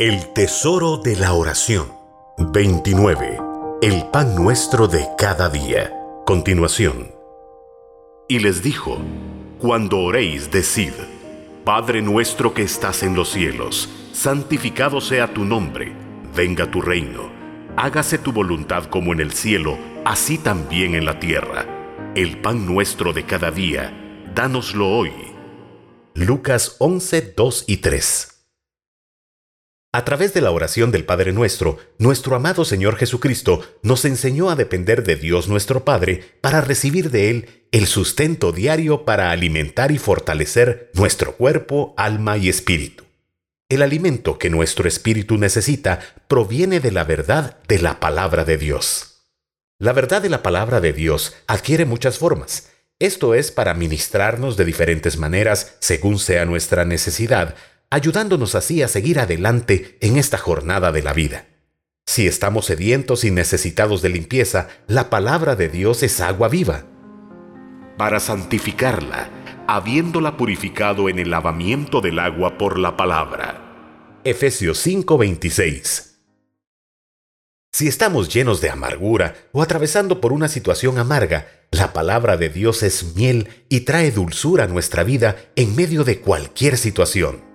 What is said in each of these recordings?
El tesoro de la oración. 29. El pan nuestro de cada día. Continuación. Y les dijo, Cuando oréis, decid, Padre nuestro que estás en los cielos, santificado sea tu nombre, venga tu reino, hágase tu voluntad como en el cielo, así también en la tierra. El pan nuestro de cada día, dánoslo hoy. Lucas 11, 2 y 3. A través de la oración del Padre Nuestro, nuestro amado Señor Jesucristo nos enseñó a depender de Dios nuestro Padre para recibir de Él el sustento diario para alimentar y fortalecer nuestro cuerpo, alma y espíritu. El alimento que nuestro espíritu necesita proviene de la verdad de la palabra de Dios. La verdad de la palabra de Dios adquiere muchas formas. Esto es para ministrarnos de diferentes maneras según sea nuestra necesidad, ayudándonos así a seguir adelante en esta jornada de la vida. Si estamos sedientos y necesitados de limpieza, la palabra de Dios es agua viva. Para santificarla, habiéndola purificado en el lavamiento del agua por la palabra. Efesios 5:26 si estamos llenos de amargura o atravesando por una situación amarga, la palabra de Dios es miel y trae dulzura a nuestra vida en medio de cualquier situación.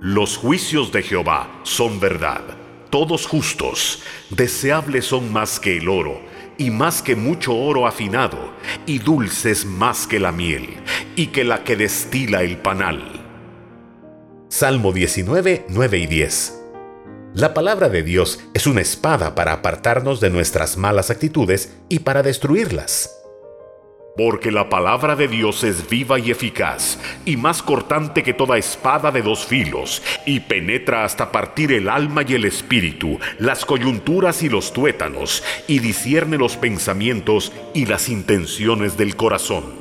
Los juicios de Jehová son verdad, todos justos, deseables son más que el oro, y más que mucho oro afinado, y dulces más que la miel, y que la que destila el panal. Salmo 19, 9 y 10. La palabra de Dios es una espada para apartarnos de nuestras malas actitudes y para destruirlas. Porque la palabra de Dios es viva y eficaz, y más cortante que toda espada de dos filos, y penetra hasta partir el alma y el espíritu, las coyunturas y los tuétanos, y discierne los pensamientos y las intenciones del corazón.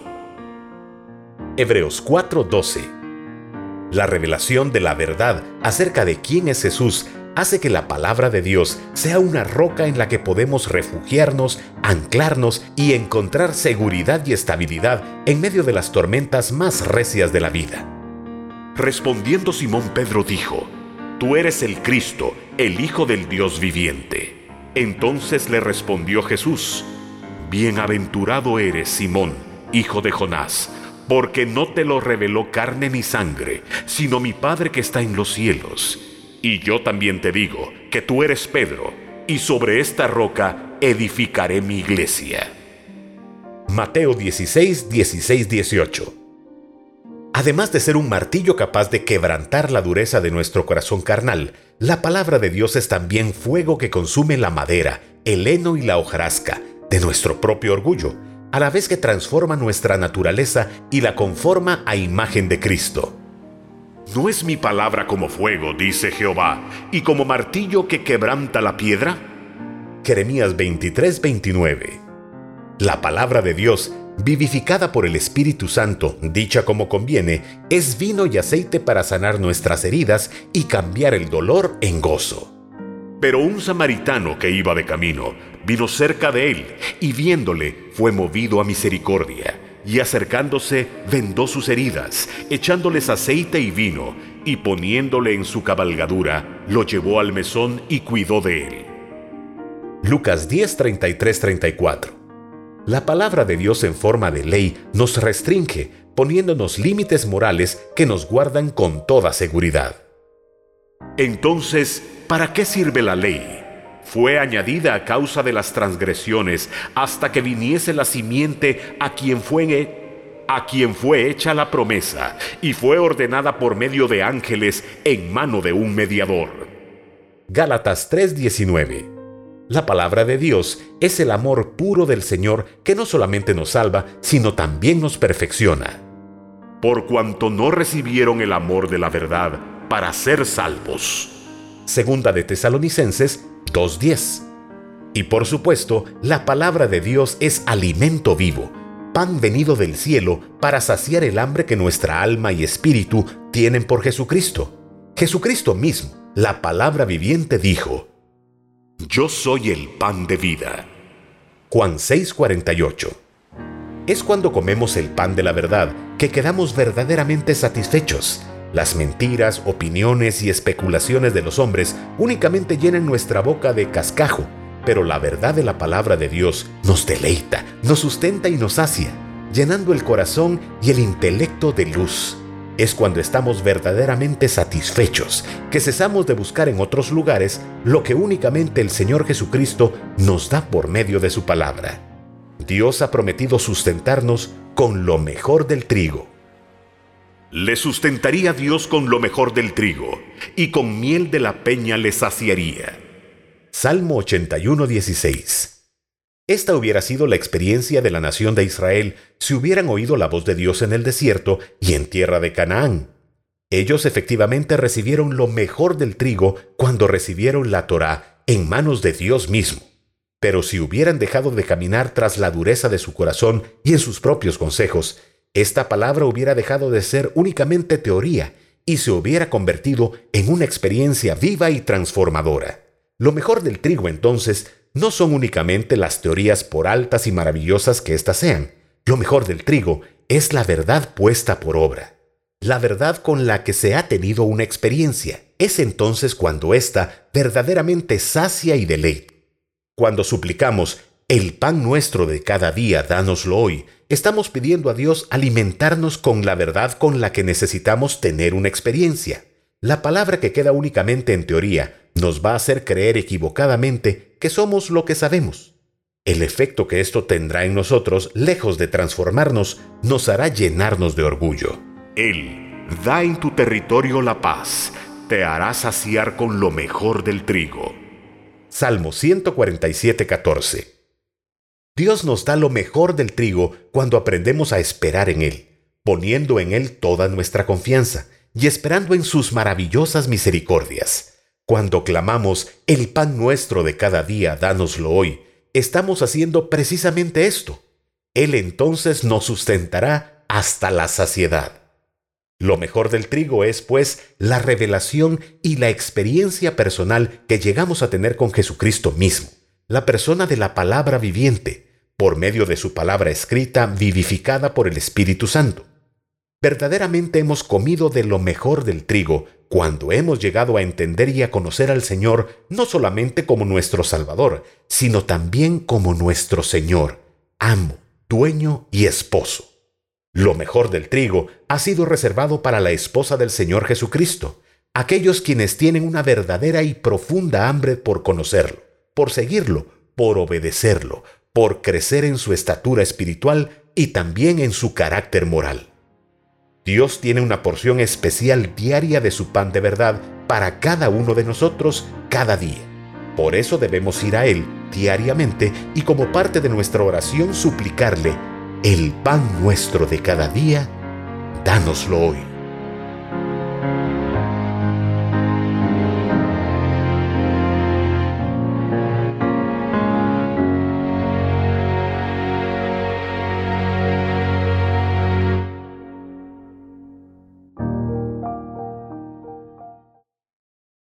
Hebreos 4:12 La revelación de la verdad acerca de quién es Jesús hace que la palabra de Dios sea una roca en la que podemos refugiarnos, anclarnos y encontrar seguridad y estabilidad en medio de las tormentas más recias de la vida. Respondiendo Simón Pedro dijo, Tú eres el Cristo, el Hijo del Dios viviente. Entonces le respondió Jesús, Bienaventurado eres, Simón, hijo de Jonás, porque no te lo reveló carne ni sangre, sino mi Padre que está en los cielos. Y yo también te digo que tú eres Pedro, y sobre esta roca edificaré mi iglesia. Mateo 16, 16, 18. Además de ser un martillo capaz de quebrantar la dureza de nuestro corazón carnal, la palabra de Dios es también fuego que consume la madera, el heno y la hojarasca de nuestro propio orgullo, a la vez que transforma nuestra naturaleza y la conforma a imagen de Cristo. ¿No es mi palabra como fuego, dice Jehová, y como martillo que quebranta la piedra? Jeremías 23, 29. La palabra de Dios, vivificada por el Espíritu Santo, dicha como conviene, es vino y aceite para sanar nuestras heridas y cambiar el dolor en gozo. Pero un samaritano que iba de camino vino cerca de él y viéndole fue movido a misericordia y acercándose vendó sus heridas, echándoles aceite y vino, y poniéndole en su cabalgadura, lo llevó al mesón y cuidó de él. Lucas 10, 34. La palabra de Dios en forma de ley nos restringe, poniéndonos límites morales que nos guardan con toda seguridad. Entonces, ¿para qué sirve la ley? Fue añadida a causa de las transgresiones hasta que viniese la simiente a quien fue a quien fue hecha la promesa y fue ordenada por medio de ángeles en mano de un mediador. Gálatas 3:19 La palabra de Dios es el amor puro del Señor que no solamente nos salva, sino también nos perfecciona. Por cuanto no recibieron el amor de la verdad para ser salvos. Segunda de Tesalonicenses 2.10. Y por supuesto, la palabra de Dios es alimento vivo, pan venido del cielo para saciar el hambre que nuestra alma y espíritu tienen por Jesucristo. Jesucristo mismo, la palabra viviente, dijo, Yo soy el pan de vida. Juan 6:48. Es cuando comemos el pan de la verdad que quedamos verdaderamente satisfechos Las mentiras, opiniones y especulaciones de los hombres únicamente llenan nuestra boca de cascajo, pero la verdad de la palabra de Dios nos deleita, nos sustenta y nos sacia, llenando el corazón y el intelecto de luz. Es cuando estamos verdaderamente satisfechos, que cesamos de buscar en otros lugares lo que únicamente el Señor Jesucristo nos da por medio de su palabra. Dios ha prometido sustentarnos con lo mejor del trigo le sustentaría Dios con lo mejor del trigo, y con miel de la peña le saciaría. Salmo 81, 16. Esta hubiera sido la experiencia de la nación de Israel si hubieran oído la voz de Dios en el desierto y en tierra de Canaán. Ellos efectivamente recibieron lo mejor del trigo cuando recibieron la Torá en manos de Dios mismo. Pero si hubieran dejado de caminar tras la dureza de su corazón y en sus propios consejos, esta palabra hubiera dejado de ser únicamente teoría y se hubiera convertido en una experiencia viva y transformadora. Lo mejor del trigo entonces no son únicamente las teorías por altas y maravillosas que éstas sean. Lo mejor del trigo es la verdad puesta por obra. La verdad con la que se ha tenido una experiencia. Es entonces cuando ésta verdaderamente sacia y deleita. Cuando suplicamos, el pan nuestro de cada día, dánoslo hoy, estamos pidiendo a Dios alimentarnos con la verdad con la que necesitamos tener una experiencia. La palabra que queda únicamente en teoría nos va a hacer creer equivocadamente que somos lo que sabemos. El efecto que esto tendrá en nosotros, lejos de transformarnos, nos hará llenarnos de orgullo. Él da en tu territorio la paz, te hará saciar con lo mejor del trigo. Salmo 147, 14. Dios nos da lo mejor del trigo cuando aprendemos a esperar en Él, poniendo en Él toda nuestra confianza y esperando en sus maravillosas misericordias. Cuando clamamos, el pan nuestro de cada día, dánoslo hoy, estamos haciendo precisamente esto. Él entonces nos sustentará hasta la saciedad. Lo mejor del trigo es, pues, la revelación y la experiencia personal que llegamos a tener con Jesucristo mismo, la persona de la palabra viviente, por medio de su palabra escrita vivificada por el Espíritu Santo. Verdaderamente hemos comido de lo mejor del trigo cuando hemos llegado a entender y a conocer al Señor no solamente como nuestro Salvador, sino también como nuestro Señor, amo, dueño y esposo. Lo mejor del trigo ha sido reservado para la esposa del Señor Jesucristo, aquellos quienes tienen una verdadera y profunda hambre por conocerlo, por seguirlo, por obedecerlo, por crecer en su estatura espiritual y también en su carácter moral. Dios tiene una porción especial diaria de su pan de verdad para cada uno de nosotros cada día. Por eso debemos ir a Él diariamente y como parte de nuestra oración suplicarle, el pan nuestro de cada día, dánoslo hoy.